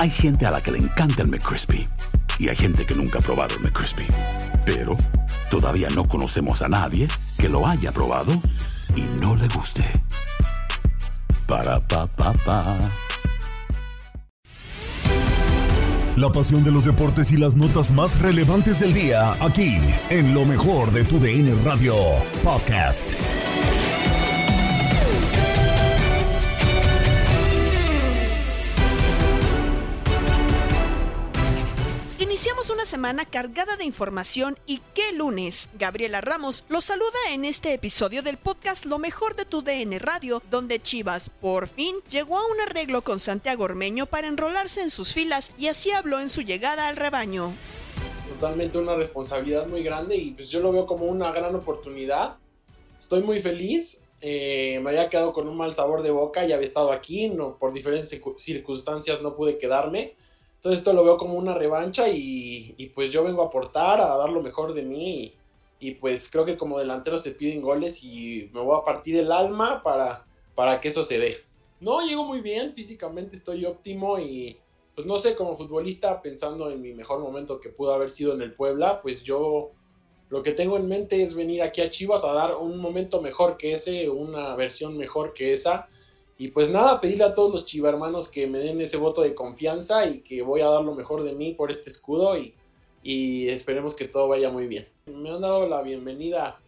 Hay gente a la que le encanta el McCrispy y hay gente que nunca ha probado el McCrispy. Pero todavía no conocemos a nadie que lo haya probado y no le guste. Para pa pa pa. La pasión de los deportes y las notas más relevantes del día, aquí, en lo mejor de tu DN Radio Podcast. Una semana cargada de información y qué lunes. Gabriela Ramos los saluda en este episodio del podcast Lo mejor de tu DN Radio, donde Chivas por fin llegó a un arreglo con Santiago Ormeño para enrolarse en sus filas y así habló en su llegada al rebaño. Totalmente una responsabilidad muy grande y pues yo lo veo como una gran oportunidad. Estoy muy feliz. Eh, me había quedado con un mal sabor de boca y había estado aquí, no, por diferentes circunstancias no pude quedarme. Entonces esto lo veo como una revancha y, pues yo vengo a aportar, a dar lo mejor de mí y, y, pues creo que como delantero se piden goles y me voy a partir el alma para, para que eso se dé. No, llego muy bien, físicamente estoy óptimo y pues no sé, como futbolista pensando en mi mejor momento que pudo haber sido en el Puebla, pues yo lo que tengo en mente es venir aquí a Chivas a dar un momento mejor que ese, una versión mejor que esa y pues nada, pedirle a todos los chivarmanos que me den ese voto de confianza y que voy a dar lo mejor de mí por este escudo y, y esperemos que todo vaya muy bien. Me han dado la bienvenida,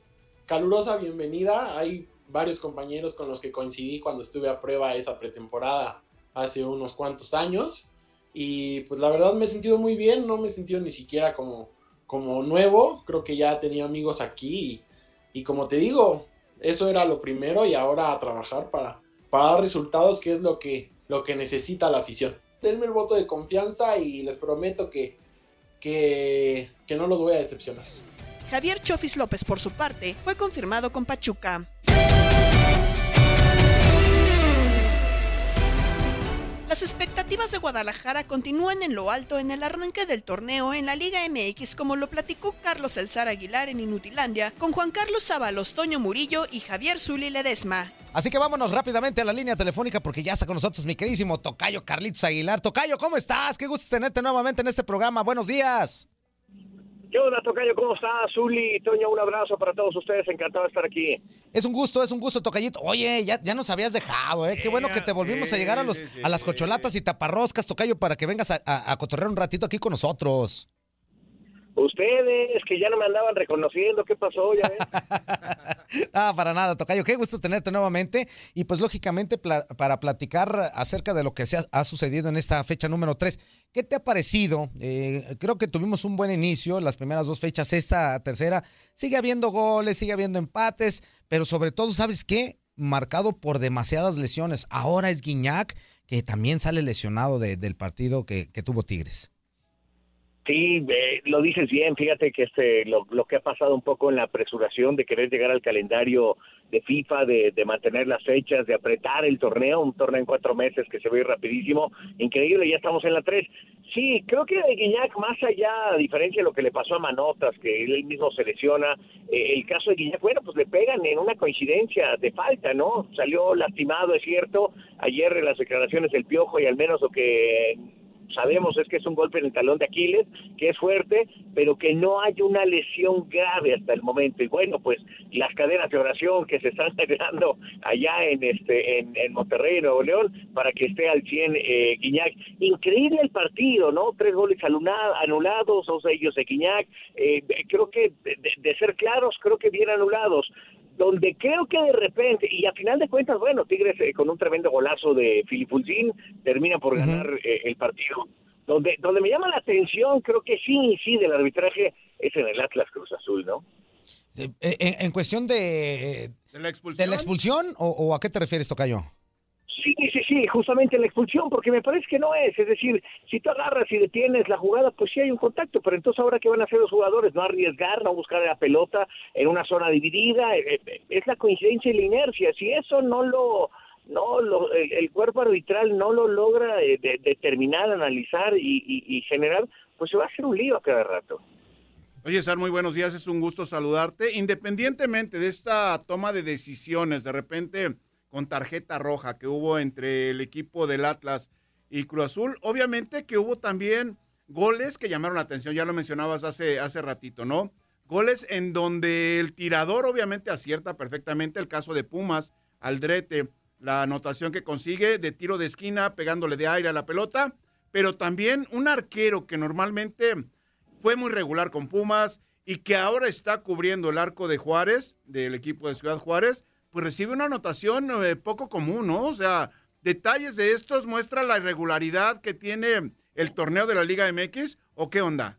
calurosa bienvenida. Hay varios compañeros con los que coincidí cuando estuve a prueba esa pretemporada hace unos cuantos años. Y pues la verdad me he sentido muy bien, no me he sentido ni siquiera como, como nuevo. Creo que ya tenía amigos aquí y, y como te digo, eso era lo primero y ahora a trabajar para para dar resultados, que es lo que, lo que necesita la afición. Denme el voto de confianza y les prometo que, que, que no los voy a decepcionar. Javier Chofis López, por su parte, fue confirmado con Pachuca. Las expectativas de Guadalajara continúan en lo alto en el arranque del torneo en la Liga MX, como lo platicó Carlos Elzar Aguilar en Inutilandia, con Juan Carlos Sábalos, Toño Murillo y Javier Zuli Ledesma. Así que vámonos rápidamente a la línea telefónica porque ya está con nosotros mi queridísimo Tocayo Carlitos Aguilar. Tocayo, ¿cómo estás? Qué gusto tenerte nuevamente en este programa. Buenos días. ¿Qué onda, Tocayo? ¿Cómo estás? Zuli, Toño, un abrazo para todos ustedes. Encantado de estar aquí. Es un gusto, es un gusto, Tocayito. Oye, ya, ya nos habías dejado, ¿eh? Qué bueno que te volvimos a llegar a, los, a las cocholatas y taparroscas, Tocayo, para que vengas a, a, a cotorrear un ratito aquí con nosotros. Ustedes que ya no me andaban reconociendo, ¿qué pasó? ¿Ya ves? ah, para nada, Tocayo. Qué gusto tenerte nuevamente. Y pues lógicamente para platicar acerca de lo que se ha, sucedido en esta fecha número 3. ¿Qué te ha parecido? Eh, creo que tuvimos un buen inicio, las primeras dos fechas, esta tercera. Sigue habiendo goles, sigue habiendo empates, pero sobre todo, ¿sabes qué? Marcado por demasiadas lesiones. Ahora es Guiñac, que también sale lesionado de, del partido que, que tuvo Tigres. Sí, eh, lo dices bien. Fíjate que este lo, lo, que ha pasado un poco en la apresuración de querer llegar al calendario de FIFA, de, mantener las fechas, de apretar el torneo, un torneo en cuatro meses que se ve rapidísimo, increíble, ya estamos en la tres. Sí, creo que de Guiñac, más allá, a diferencia de lo que le pasó a Manotas, que él mismo se lesiona, eh, el caso de Guiñac, bueno, pues le pegan en una coincidencia de falta, ¿no? Salió lastimado, es cierto, ayer en las declaraciones del Piojo y al menos lo que sabemos es que es un golpe en el talón de Aquiles, que es fuerte, pero que no hay una lesión grave hasta el momento. Y bueno, pues las cadenas de oración que se están generando allá en este en, en Monterrey, Nuevo León, para que esté al 100 eh, Guiñac. Increíble el partido, ¿no? Tres goles anulados, dos de ellos de Guiñac. Eh, creo que, de, de ser claros, creo que bien anulados donde creo que de repente, y a final de cuentas, bueno, Tigres eh, con un tremendo golazo de Filipulcín termina por ganar eh, el partido. Donde, donde me llama la atención, creo que sí, sí, del arbitraje, es en el Atlas Cruz Azul, ¿no? En, en cuestión de, ¿De la expulsión, ¿de la expulsión o, o, a qué te refieres, Tocayo? Sí, sí, sí, justamente la expulsión, porque me parece que no es. Es decir, si tú agarras y detienes la jugada, pues sí hay un contacto, pero entonces ahora qué van a hacer los jugadores, no arriesgar, no buscar la pelota en una zona dividida, es la coincidencia y la inercia. Si eso no lo, no lo, el, el cuerpo arbitral no lo logra eh, de, determinar, analizar y, y, y generar, pues se va a hacer un lío a cada rato. Oye, Sar, muy buenos días, es un gusto saludarte. Independientemente de esta toma de decisiones, de repente con tarjeta roja que hubo entre el equipo del Atlas y Cruz Azul. Obviamente que hubo también goles que llamaron la atención, ya lo mencionabas hace, hace ratito, ¿no? Goles en donde el tirador obviamente acierta perfectamente, el caso de Pumas, Aldrete, la anotación que consigue de tiro de esquina pegándole de aire a la pelota, pero también un arquero que normalmente fue muy regular con Pumas y que ahora está cubriendo el arco de Juárez, del equipo de Ciudad Juárez, pues recibe una anotación eh, poco común, ¿no? O sea, detalles de estos muestran la irregularidad que tiene el torneo de la Liga MX o qué onda?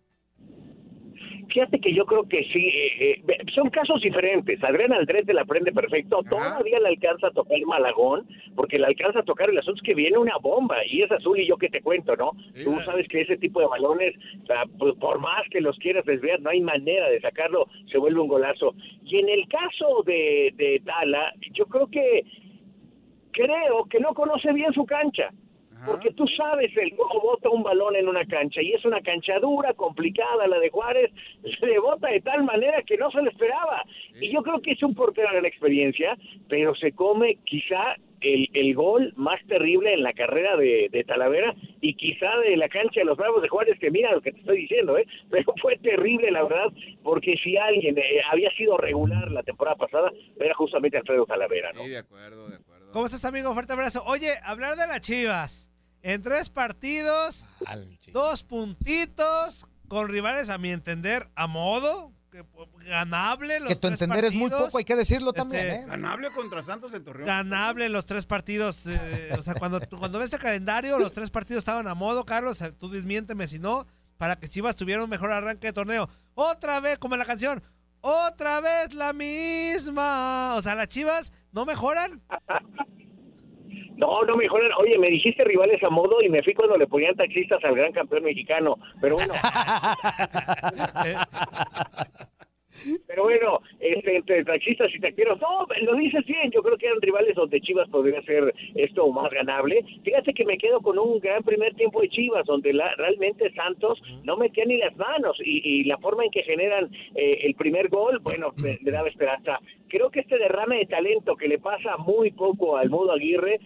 Fíjate que yo creo que sí, eh, eh, son casos diferentes. Adrián Aldrete la aprende perfecto, Ajá. todavía le alcanza a tocar Malagón, porque le alcanza a tocar el asunto es que viene una bomba y es azul y yo que te cuento, ¿no? Sí, Tú sabes que ese tipo de balones, pues, por más que los quieras desviar, no hay manera de sacarlo, se vuelve un golazo. Y en el caso de, de Tala, yo creo que creo que no conoce bien su cancha. Ajá. Porque tú sabes el cómo bota un balón en una cancha y es una cancha dura, complicada la de Juárez, se le bota de tal manera que no se le esperaba. Sí. Y yo creo que es un portero de la experiencia, pero se come quizá el, el gol más terrible en la carrera de, de Talavera y quizá de la cancha de los Bravos de Juárez, que mira lo que te estoy diciendo, ¿eh? pero fue terrible la verdad, porque si alguien eh, había sido regular la temporada pasada, era justamente Alfredo Talavera, ¿no? Sí, de acuerdo, de acuerdo. ¿Cómo estás, amigo? Fuerte abrazo. Oye, hablar de las chivas. En tres partidos, dos puntitos, con rivales, a mi entender, a modo, que, ganable. Los Que tu tres entender es muy partidos. poco, hay que decirlo Este, también, ¿eh? Ganable contra Santos en Torreón. Ganable los tres partidos. eh, o sea, cuando, cuando ves el calendario, los tres partidos estaban a modo, Carlos. eh, Tú desmiénteme si no, para que Chivas tuviera un mejor arranque de torneo. Otra vez, como en la canción, otra vez la misma. O sea, las Chivas no mejoran. No, no mejoran. Oye, me dijiste rivales a modo y me fui cuando le ponían taxistas al gran campeón mexicano. Pero bueno. Pero bueno, este, entre taxistas y taqueros, no, lo dices bien, yo creo que eran rivales donde Chivas podría ser esto más ganable. Fíjate que me quedo con un gran primer tiempo de Chivas, donde la, realmente Santos no metía ni las manos y, y la forma en que generan eh, el primer gol, bueno, me, me daba esperanza. Creo que este derrame de talento que le pasa muy poco al Mudo Aguirre,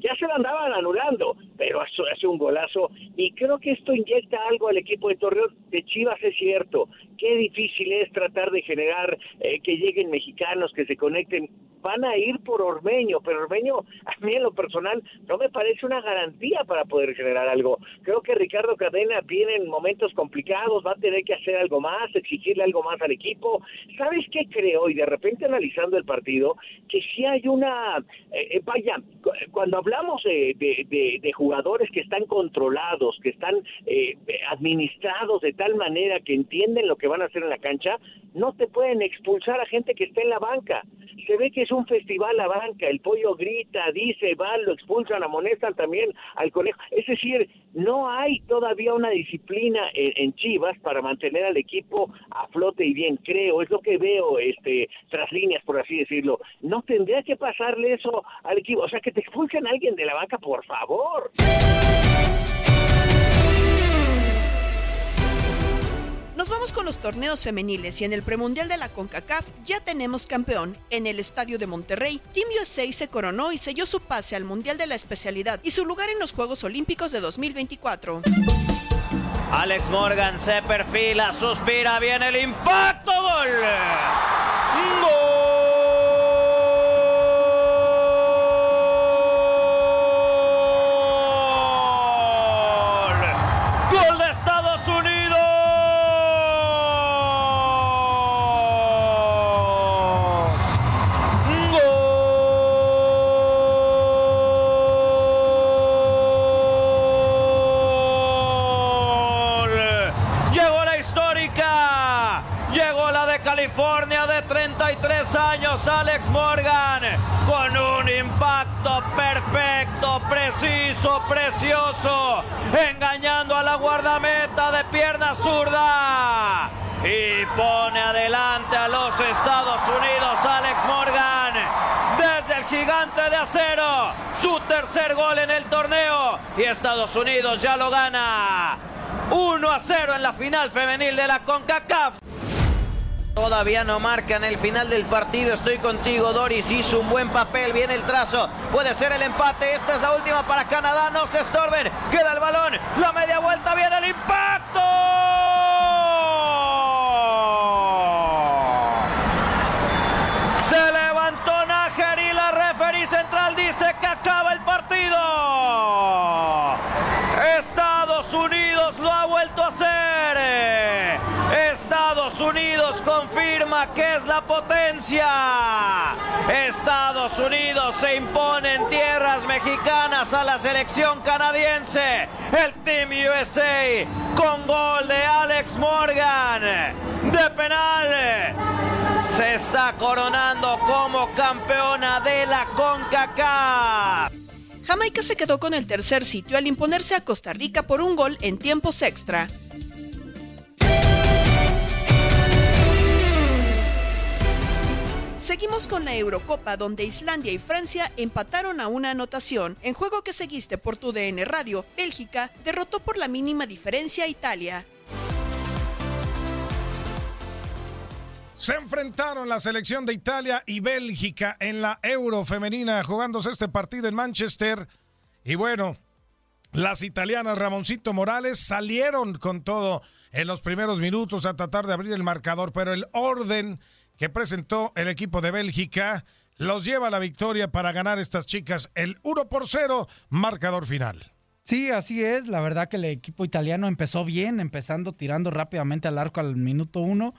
ya se lo andaban anulando, pero hace, hace un golazo y creo que esto inyecta algo al equipo de Torreón. De Chivas es cierto, qué difícil es tratar de generar eh, que lleguen mexicanos, que se conecten. Van a ir por Ormeño, pero Ormeño, a mí en lo personal, no me parece una garantía para poder generar algo. Creo que Ricardo Cadena viene en momentos complicados, va a tener que hacer algo más, exigirle algo más al equipo. ¿Sabes qué creo? Y de repente analizando el partido, que si hay una, eh, eh, vaya, cu- cuando hablamos de, de- jugadores que están controlados, que están eh, administrados de tal manera que entienden lo que van a hacer en la cancha, no te pueden expulsar a gente que está en la banca. Se ve que es un festival la banca, el pollo grita, dice, va, lo expulsan, amonestan también al conejo. Es decir, no hay todavía una disciplina en, Chivas para mantener al equipo a flote y bien, creo, es lo que veo este tras líneas, por así decirlo. No tendría que pasarle eso al equipo, o sea, que te expulsen a alguien de la banca, por favor. Nos vamos con los torneos femeniles y en el premundial de la CONCACAF ya tenemos campeón. En el estadio de Monterrey, Team USA se coronó y selló su pase al Mundial de la especialidad y su lugar en los Juegos Olímpicos de 2024. Alex Morgan se perfila, suspira, viene el impacto, gol. ¡Gol! Alex Morgan con un impacto perfecto, preciso, precioso, engañando a la guardameta de pierna zurda. Y pone adelante a los Estados Unidos Alex Morgan desde el gigante de acero. Su tercer gol en el torneo. Y Estados Unidos ya lo gana. 1 a 0 en la final femenil de la CONCACAF. Todavía no marcan el final del partido. Estoy contigo, Doris. Hizo un buen papel. Viene el trazo. Puede ser el empate. Esta es la última para Canadá. No se estorben. Queda el balón. La media vuelta. Viene el impacto. Confirma que es la potencia. Estados Unidos se impone en tierras mexicanas a la selección canadiense. El Team USA con gol de Alex Morgan de penal. Se está coronando como campeona de la CONCACAF. Jamaica se quedó con el tercer sitio al imponerse a Costa Rica por un gol en tiempos extra. Seguimos con la Eurocopa donde Islandia y Francia empataron a una anotación. En juego que seguiste por tu DN Radio, Bélgica derrotó por la mínima diferencia a Italia. Se enfrentaron la selección de Italia y Bélgica en la Euro femenina jugándose este partido en Manchester. Y bueno, las italianas Ramoncito Morales salieron con todo en los primeros minutos a tratar de abrir el marcador, pero el orden que presentó el equipo de Bélgica los lleva a la victoria para ganar estas chicas el 1 por 0 marcador final. Sí, así es. La verdad que el equipo italiano empezó bien, empezando tirando rápidamente al arco al minuto uno.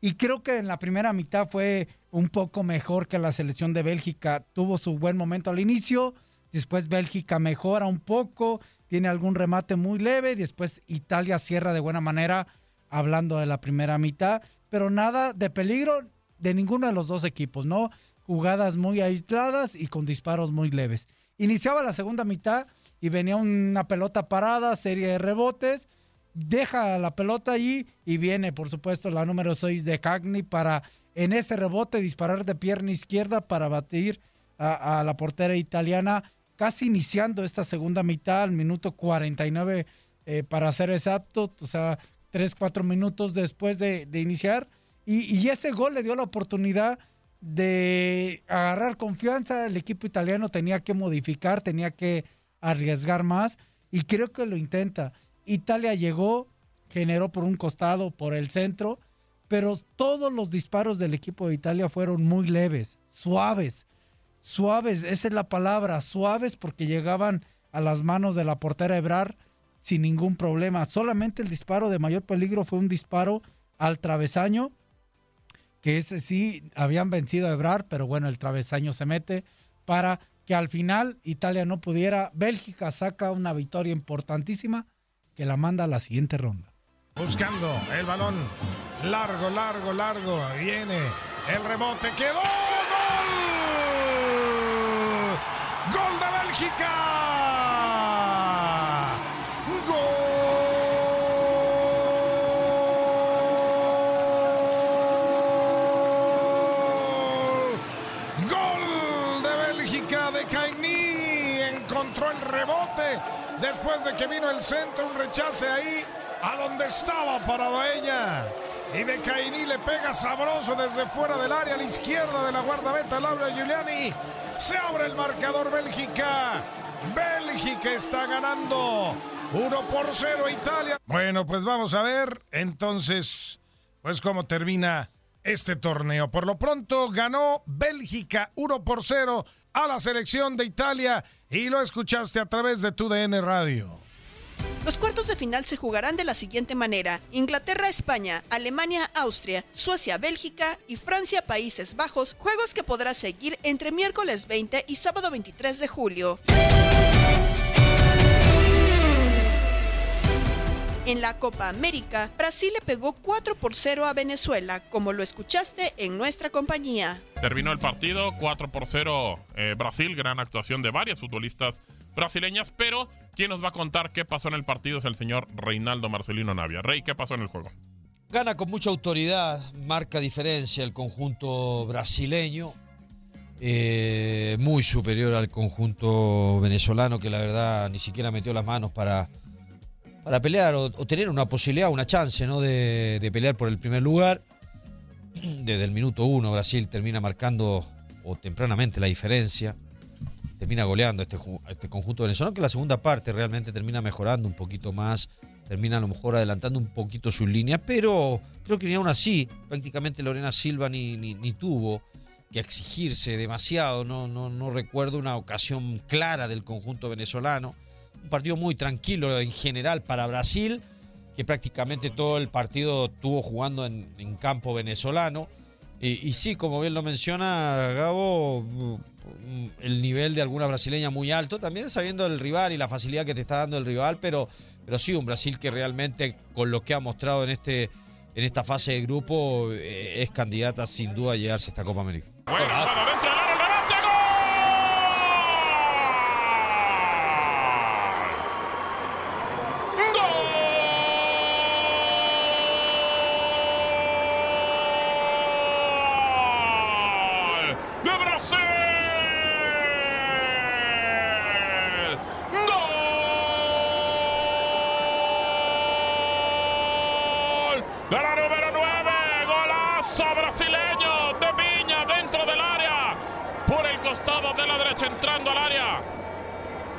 Y creo que en la primera mitad fue un poco mejor que la selección de Bélgica. Tuvo su buen momento al inicio, después Bélgica mejora un poco, tiene algún remate muy leve, después Italia cierra de buena manera, hablando de la primera mitad, pero nada de peligro de ninguno de los dos equipos, ¿no? Jugadas muy aisladas y con disparos muy leves. Iniciaba la segunda mitad y venía una pelota parada, serie de rebotes, deja la pelota allí y viene, por supuesto, la número 6 de Cagney para en ese rebote disparar de pierna izquierda para batir a, la portera italiana, casi iniciando esta segunda mitad al minuto 49 eh, para ser exacto, o sea, 3, 4 minutos después de, de iniciar y, ese gol le dio la oportunidad de agarrar confianza. El equipo italiano tenía que modificar, tenía que arriesgar más y creo que lo intenta. Italia llegó, generó por un costado, por el centro, pero todos los disparos del equipo de Italia fueron muy leves, suaves, suaves, esa es la palabra, suaves porque llegaban a las manos de la portera Ebrar sin ningún problema. Solamente el disparo de mayor peligro fue un disparo al travesaño que ese sí habían vencido a Ebrar, pero bueno, el travesaño se mete para que al final Italia no pudiera. Bélgica saca una victoria importantísima que la manda a la siguiente ronda. Buscando el balón. Largo, largo, largo. Viene el rebote. ¡Quedó! ¡Gol! ¡Gol de Bélgica! Rebote después de que vino el centro, un rechace ahí a donde estaba parado ella. Y de Caini le pega sabroso desde fuera del área a la izquierda de la guardameta Laura Giuliani. Se abre el marcador Bélgica. Bélgica está ganando 1 por 0 Italia. Bueno, pues vamos a ver entonces, pues cómo termina este torneo. Por lo pronto ganó Bélgica 1 por 0 a la selección de Italia y lo escuchaste a través de tu DN Radio. Los cuartos de final se jugarán de la siguiente manera: Inglaterra-España, Alemania-Austria, Suecia-Bélgica y Francia-Países Bajos, juegos que podrás seguir entre miércoles 20 y sábado 23 de julio. En la Copa América, Brasil le pegó 4 por 0 a Venezuela, como lo escuchaste en nuestra compañía. Terminó el partido 4 por 0 eh, Brasil, gran actuación de varias futbolistas brasileñas, pero quien nos va a contar qué pasó en el partido es el señor Reinaldo Marcelino Navia. Rey, ¿qué pasó en el juego? Gana con mucha autoridad, marca diferencia el conjunto brasileño, eh, muy superior al conjunto venezolano que la verdad ni siquiera metió las manos para, para pelear o, tener una posibilidad, una chance ¿no? de, de pelear por el primer lugar. Desde el minuto uno Brasil termina marcando o tempranamente la diferencia termina goleando este, este conjunto venezolano, que la segunda parte realmente termina mejorando un poquito más, termina a lo mejor adelantando un poquito su línea, pero creo que ni aún así, prácticamente Lorena Silva ni, ni, ni tuvo que exigirse demasiado, no, no, no recuerdo una ocasión clara del conjunto venezolano, un partido muy tranquilo en general para Brasil, que prácticamente todo el partido estuvo jugando en, campo venezolano. Y, y sí, como bien lo menciona Gabo, mm, el nivel de alguna brasileña muy alto, también sabiendo el rival y la facilidad que te está dando el rival, pero, pero sí, un Brasil que realmente con lo que ha mostrado en, este, en esta fase de grupo eh, es candidata sin duda a llegarse a esta Copa América. Bueno, para dentro del área, el remate, ¡Gol! ¡De Brasil! ¡Gol! De la número 9, golazo brasileño de Viña dentro del área, por el costado de la derecha entrando al área.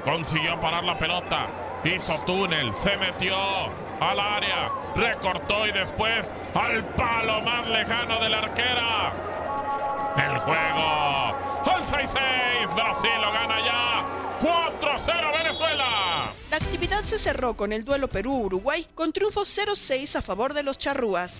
Consiguió parar la pelota, hizo túnel, se metió al área, recortó y después al palo más lejano de la arquera. El juego, al 6-6, Brasil lo gana ya, 4-0 Venezuela. La actividad se cerró con el duelo Perú-Uruguay con triunfo 0-6 a favor de los charrúas.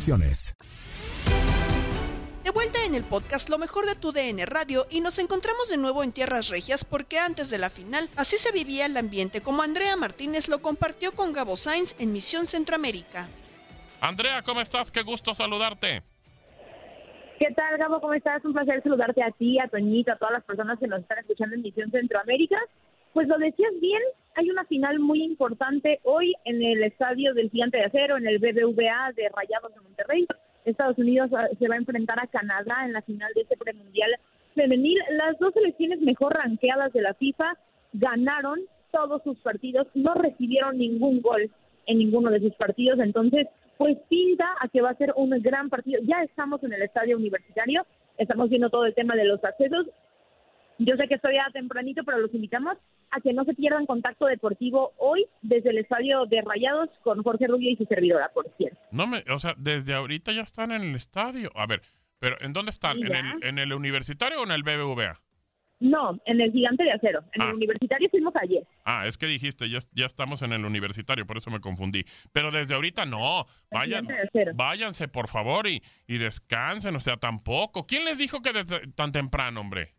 De vuelta en el podcast Lo mejor de tu DN Radio y nos encontramos de nuevo en Tierras Regias porque antes de la final así se vivía el ambiente como Andrea Martínez lo compartió con Gabo Sainz en Misión Centroamérica. Andrea, ¿cómo estás? Qué gusto saludarte. ¿Qué tal, Gabo? ¿Cómo estás? Un placer saludarte a ti, a Toñito, a todas las personas que nos están escuchando en Misión Centroamérica. Pues lo decías bien, hay una final muy importante hoy en el estadio del Gigante de Acero, en el BBVA de Rayados de Monterrey. Estados Unidos ah, se va a enfrentar a Canadá en la final de este premundial femenil. Las dos selecciones mejor ranqueadas de la FIFA ganaron todos sus partidos, no recibieron ningún gol en ninguno de sus partidos, entonces pues pinta a que va a ser un gran partido. Ya estamos en el estadio universitario, estamos viendo todo el tema de los accesos. Yo sé que estoy ya tempranito, pero los invitamos a que no se pierdan contacto deportivo hoy desde el estadio de Rayados con Jorge Rubio y su servidora, por cierto. No me, o sea, desde ahorita ya están en el estadio. A ver, pero ¿en dónde están? ¿En el, ¿En el universitario o en el BBVA? No, en el Gigante de Acero. En Ah. el universitario fuimos ayer. Ah, es que dijiste, ya, ya estamos en el universitario, por eso me confundí. Pero desde ahorita no, vayan, váyanse por favor y, y descansen, o sea, tampoco. ¿Quién les dijo que desde tan temprano, hombre?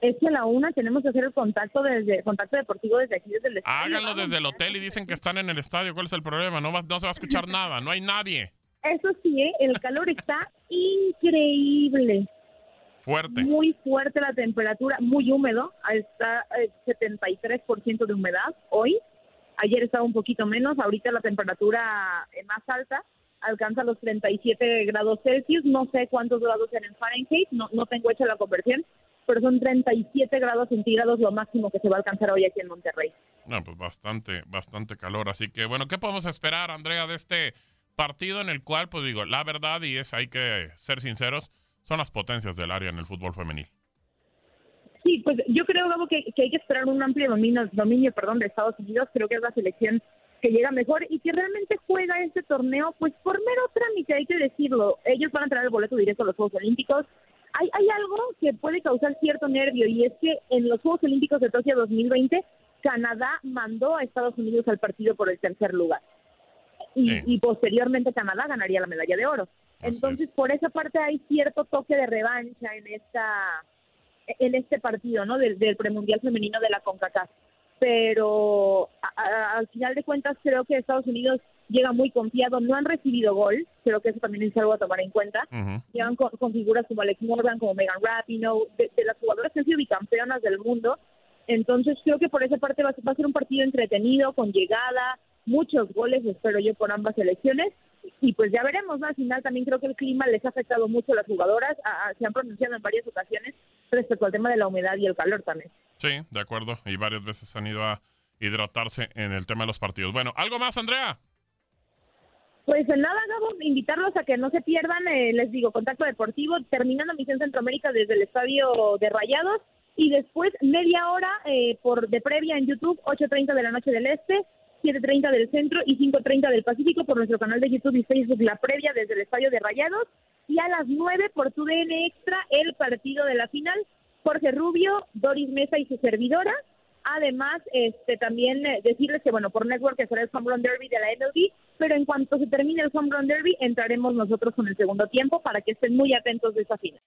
Es que a la una tenemos que hacer el contacto desde contacto deportivo desde aquí, desde el estadio. Háganlo desde el hotel y dicen que están en el estadio. ¿Cuál es el problema? No, va- no se va a escuchar nada, no hay nadie. Eso sí, ¿eh? el calor está increíble. Fuerte. Muy fuerte la temperatura, muy húmedo. Está eh, 73% de humedad hoy. Ayer estaba un poquito menos. Ahorita la temperatura eh, más alta alcanza los 37 grados Celsius. No sé cuántos grados en Fahrenheit. No, no tengo hecha la conversión. Pero son 37 grados centígrados lo máximo que se va a alcanzar hoy aquí en Monterrey. No, pues bastante, bastante calor. Así que, bueno, ¿qué podemos esperar, Andrea, de este partido en el cual, pues digo, la verdad, y es, hay que ser sinceros, son las potencias del área en el fútbol femenil. Sí, pues yo creo, Gabo, que, que hay que esperar un amplio dominio, dominio perdón, de Estados Unidos. Creo que es la selección que llega mejor y que realmente juega este torneo, pues por mero trámite, hay que decirlo. Ellos van a traer el boleto directo a los Juegos Olímpicos. Hay, hay algo que puede causar cierto nervio y es que en los Juegos Olímpicos de Tokio 2020, Canadá mandó a Estados Unidos al partido por el tercer lugar. Y, y posteriormente Canadá ganaría la medalla de oro. Entonces, por esa parte hay cierto toque de revancha en esta en este partido, ¿no? Del, del premundial femenino de la CONCACAF. Pero a- a- al final de cuentas creo que Estados Unidos llega muy confiado, no han recibido gol, creo que eso también es algo a tomar en cuenta. Llegan con, con figuras como Alex Morgan, como Megan Rapinoe, de, de las jugadoras que han sido bicampeonas del mundo. Entonces creo que por esa parte va, a ser- va a ser un partido entretenido, con llegada, muchos goles, espero yo, por ambas selecciones. Y pues ya veremos, ¿no? Al final también creo que el clima les ha afectado mucho a las jugadoras, a- a- se han pronunciado en varias ocasiones respecto al tema de la humedad y el calor también. Sí, de acuerdo. Y varias veces han ido a hidratarse en el tema de los partidos. Bueno, ¿algo más, Andrea? Pues nada, Gabo, invitarlos a que no se pierdan, eh, les digo, contacto deportivo, terminando Misión Centroamérica desde el estadio de Rayados y después media hora eh, por de previa en YouTube, 8.30 de la noche del Este, 7.30 del Centro y 5.30 del Pacífico por nuestro canal de YouTube y Facebook, la previa desde el estadio de Rayados y a las 9 por tu DN Extra, el partido de la final, Jorge Rubio, Doris Mesa y su servidora. Además, este también eh, decirles que, bueno, por Network será el Home Run Derby de la MLB, pero en cuanto se termine el Home Run Derby, entraremos nosotros con el segundo tiempo para que estén muy atentos de esa final.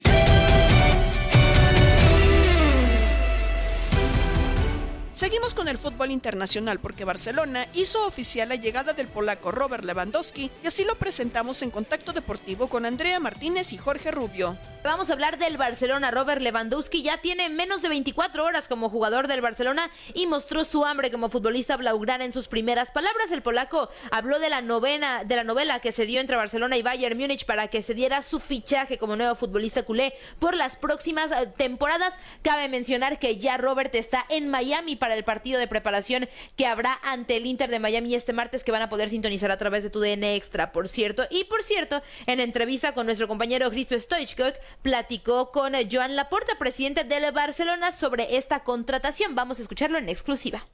Seguimos con el fútbol internacional porque Barcelona hizo oficial la llegada del polaco Robert Lewandowski y así lo presentamos en contacto deportivo con Andrea Martínez y Jorge Rubio. Vamos a hablar del Barcelona. Robert Lewandowski ya tiene menos de 24 horas como jugador del Barcelona y mostró su hambre como futbolista blaugrana en sus primeras palabras. El polaco habló de la novena, de la novela que se dio entre Barcelona y Bayern Múnich para que se diera su fichaje como nuevo futbolista culé por las próximas eh, temporadas. Cabe mencionar que ya Robert está en Miami para el partido de preparación que habrá ante el Inter de Miami este martes que van a poder sintonizar a través de tu DN Extra, por cierto. Y por cierto, en entrevista con nuestro compañero Cristo Stoichkok, platicó con Joan Laporta, presidente del Barcelona, sobre esta contratación. Vamos a escucharlo en exclusiva.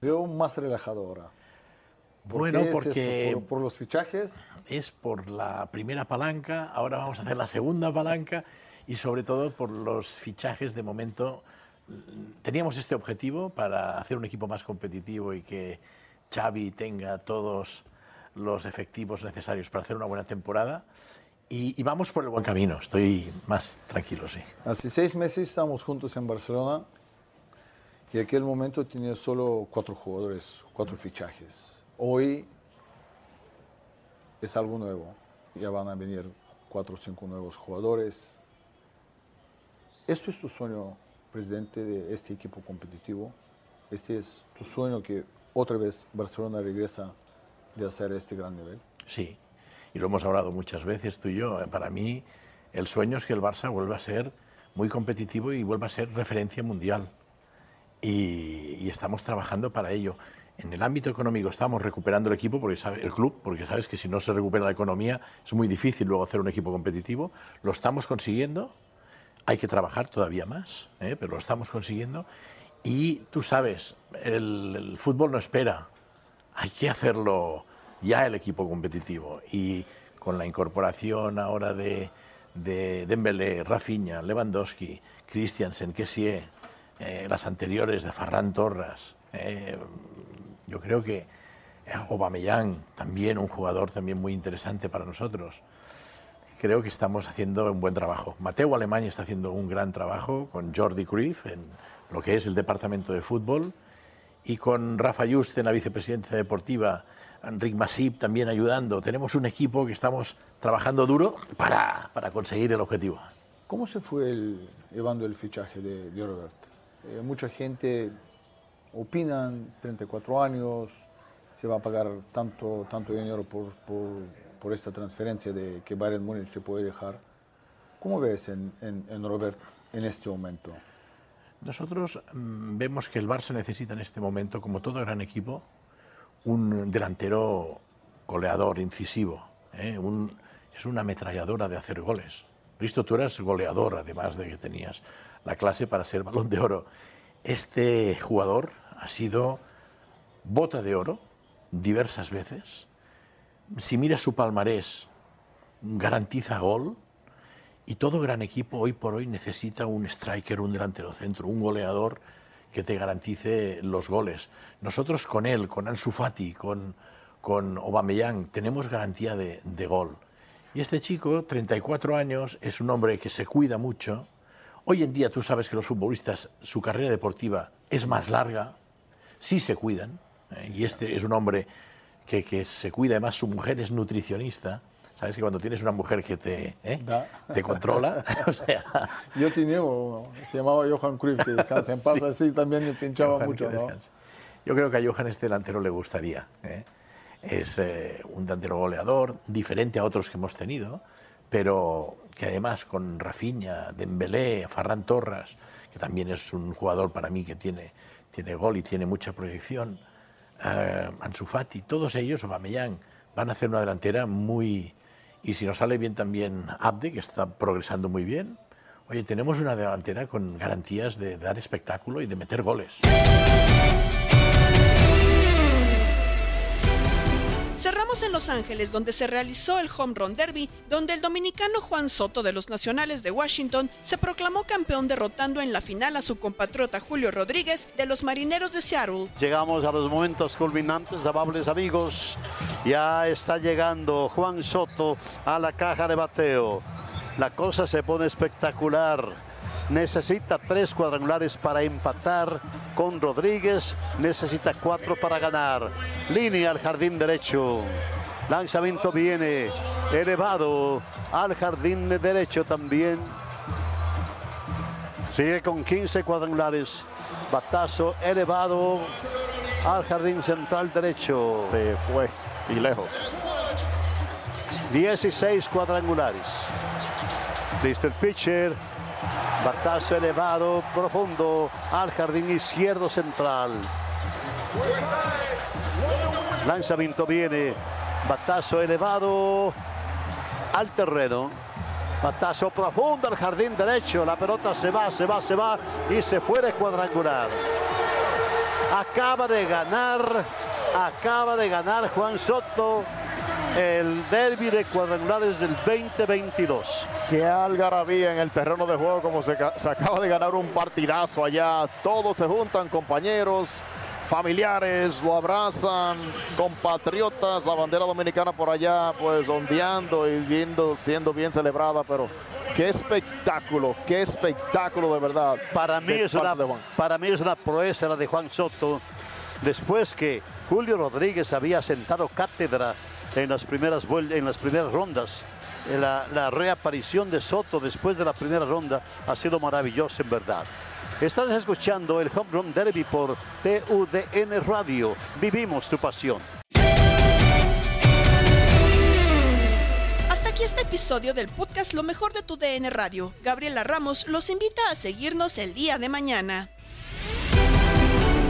Veo más relajado ahora. ¿Por Bueno, qué es porque- esto? ¿Por, por los fichajes? Es por la primera palanca, ahora vamos a hacer la segunda palanca y sobre todo por los fichajes de momento. Teníamos este objetivo para hacer un equipo más competitivo y que Xavi tenga todos los efectivos necesarios para hacer una buena temporada. Y, y vamos por el buen camino, estoy más tranquilo, sí. Hace seis meses estábamos juntos en Barcelona y aquel momento tenía solo cuatro jugadores, cuatro fichajes. Hoy es algo nuevo. Ya van a venir cuatro o cinco nuevos jugadores. ¿Esto es tu sueño, presidente de este equipo competitivo? ¿Este es tu sueño que otra vez Barcelona regresa de hacer este gran nivel? Sí. y lo hemos hablado muchas veces tú y yo, eh, para mí el sueño es que el Barça vuelva a ser muy competitivo y vuelva a ser referencia mundial. Y, estamos trabajando para ello. En el ámbito económico estamos recuperando el equipo, porque el club, porque sabes que si no se recupera la economía es muy difícil luego hacer un equipo competitivo. Lo estamos consiguiendo, hay que trabajar todavía más, ¿eh? pero lo estamos consiguiendo. Y tú sabes, el, fútbol no espera, hay que hacerlo ya el equipo competitivo. Y con la incorporación ahora de, de Dembélé, Rafinha, Lewandowski, Christiansen, Kessie, eh, las anteriores de Ferran Torres, eh, yo creo que eh, Aubameyang, también un jugador también muy interesante para nosotros. Creo que estamos haciendo un buen trabajo. Mateo Alemania está haciendo un gran trabajo con Jordi Cruyff en lo que es el departamento de fútbol y con Rafa Just en la vicepresidencia deportiva, Enric Masip también ayudando. Tenemos un equipo que estamos trabajando duro para, para conseguir el objetivo. ¿Cómo se fue llevando el fichaje de, de? Eh, mucha gente opinan, 34 años, se va a pagar tanto, tanto dinero por, por esta transferencia de que Bayern Múnich se puede dejar. ¿Cómo ves en, en, en Robert en este momento? Nosotros mm, vemos que el Barça necesita en este momento, como todo gran equipo, un delantero goleador, incisivo. ¿eh? Un, es una ametralladora de hacer goles. Visto, tú eras goleador, además de que tenías la clase para ser balón de oro. Este jugador ha sido bota de oro diversas veces. Si miras su palmarés, garantiza gol. Y todo gran equipo hoy por hoy necesita un striker, un delantero centro, un goleador que te garantice los goles. Nosotros con él, con Ansu Fati, con, con Aubameyang, tenemos garantía de, de gol. Y este chico, 34 años, es un hombre que se cuida mucho. Hoy en día tú sabes que los futbolistas, su carrera deportiva es más larga, sí se cuidan. ¿eh? Y este es un hombre que, que, se cuida, además su mujer es nutricionista. Sabes que cuando tienes una mujer que te, ¿eh? te controla, o sea... Yo tenía uno, se llamaba Johan Cruyff, que descansa en paz, sí. así también me pinchaba Johan, mucho, ¿no? Yo creo que a Johan este delantero le gustaría. ¿eh? Es eh, un delantero goleador, diferente a otros que hemos tenido, pero que además con Rafinha, Dembélé, Ferran Torres, que también es un jugador para mí que tiene, tiene gol y tiene mucha proyección, uh, Ansu Fati, todos ellos, Aubameyang, van a hacer una delantera muy... Y si nos sale bien también Abde, que está progresando muy bien, oye, tenemos una delantera con garantías de dar espectáculo y de meter goles. En Los Ángeles, donde se realizó el Home Run Derby, donde el dominicano Juan Soto de los Nacionales de Washington se proclamó campeón derrotando en la final a su compatriota Julio Rodríguez de los Marineros de Seattle. Llegamos a los momentos culminantes, amables amigos. Ya está llegando Juan Soto a la caja de bateo. La cosa se pone espectacular necesita tres cuadrangulares para empatar con Rodríguez, necesita cuatro para ganar. Línea al jardín derecho. Lanzamiento viene elevado al jardín derecho también. Sigue con 15 cuadrangulares. Batazo elevado al jardín central derecho. Se fue y lejos. 16 cuadrangulares. Listo el pitcher. Batazo elevado, profundo, al jardín izquierdo central. Lanzamiento viene. Batazo elevado al terreno. Batazo profundo al jardín derecho. La pelota se va, se va, se va y se fue de cuadrangular. Acaba de ganar, acaba de ganar Juan Soto el derby de cuadrangulares del 2022. Qué algarabía en el terreno de juego, como se, se, acaba de ganar un partidazo allá. Todos se juntan, compañeros, familiares, lo abrazan, compatriotas, la bandera dominicana por allá, pues ondeando y viendo, siendo bien celebrada, pero qué espectáculo, qué espectáculo de verdad. Para mí, es una, para mí es una proeza la de Juan Soto, después que Julio Rodríguez había sentado cátedra en las primeras, en las primeras rondas. La, la, reaparición de Soto después de la primera ronda ha sido maravillosa en verdad. Estás escuchando el Home Run Derby por TUDN Radio. Vivimos tu pasión. este episodio del podcast Lo mejor de tu DN Radio. Gabriela Ramos los invita a seguirnos el día de mañana.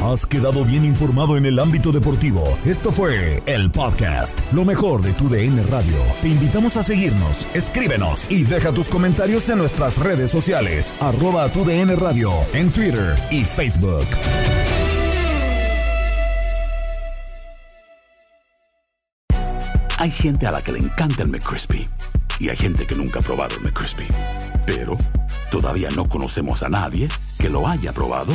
Has quedado bien informado en el ámbito deportivo. Esto fue el podcast, lo mejor de tu DN Radio. Te invitamos a seguirnos, escríbenos y deja tus comentarios en nuestras redes sociales, arroba tu DN Radio, en Twitter y Facebook. Hay gente a la que le encanta el McCrispy y hay gente que nunca ha probado el McCrispy. Pero todavía no conocemos a nadie que lo haya probado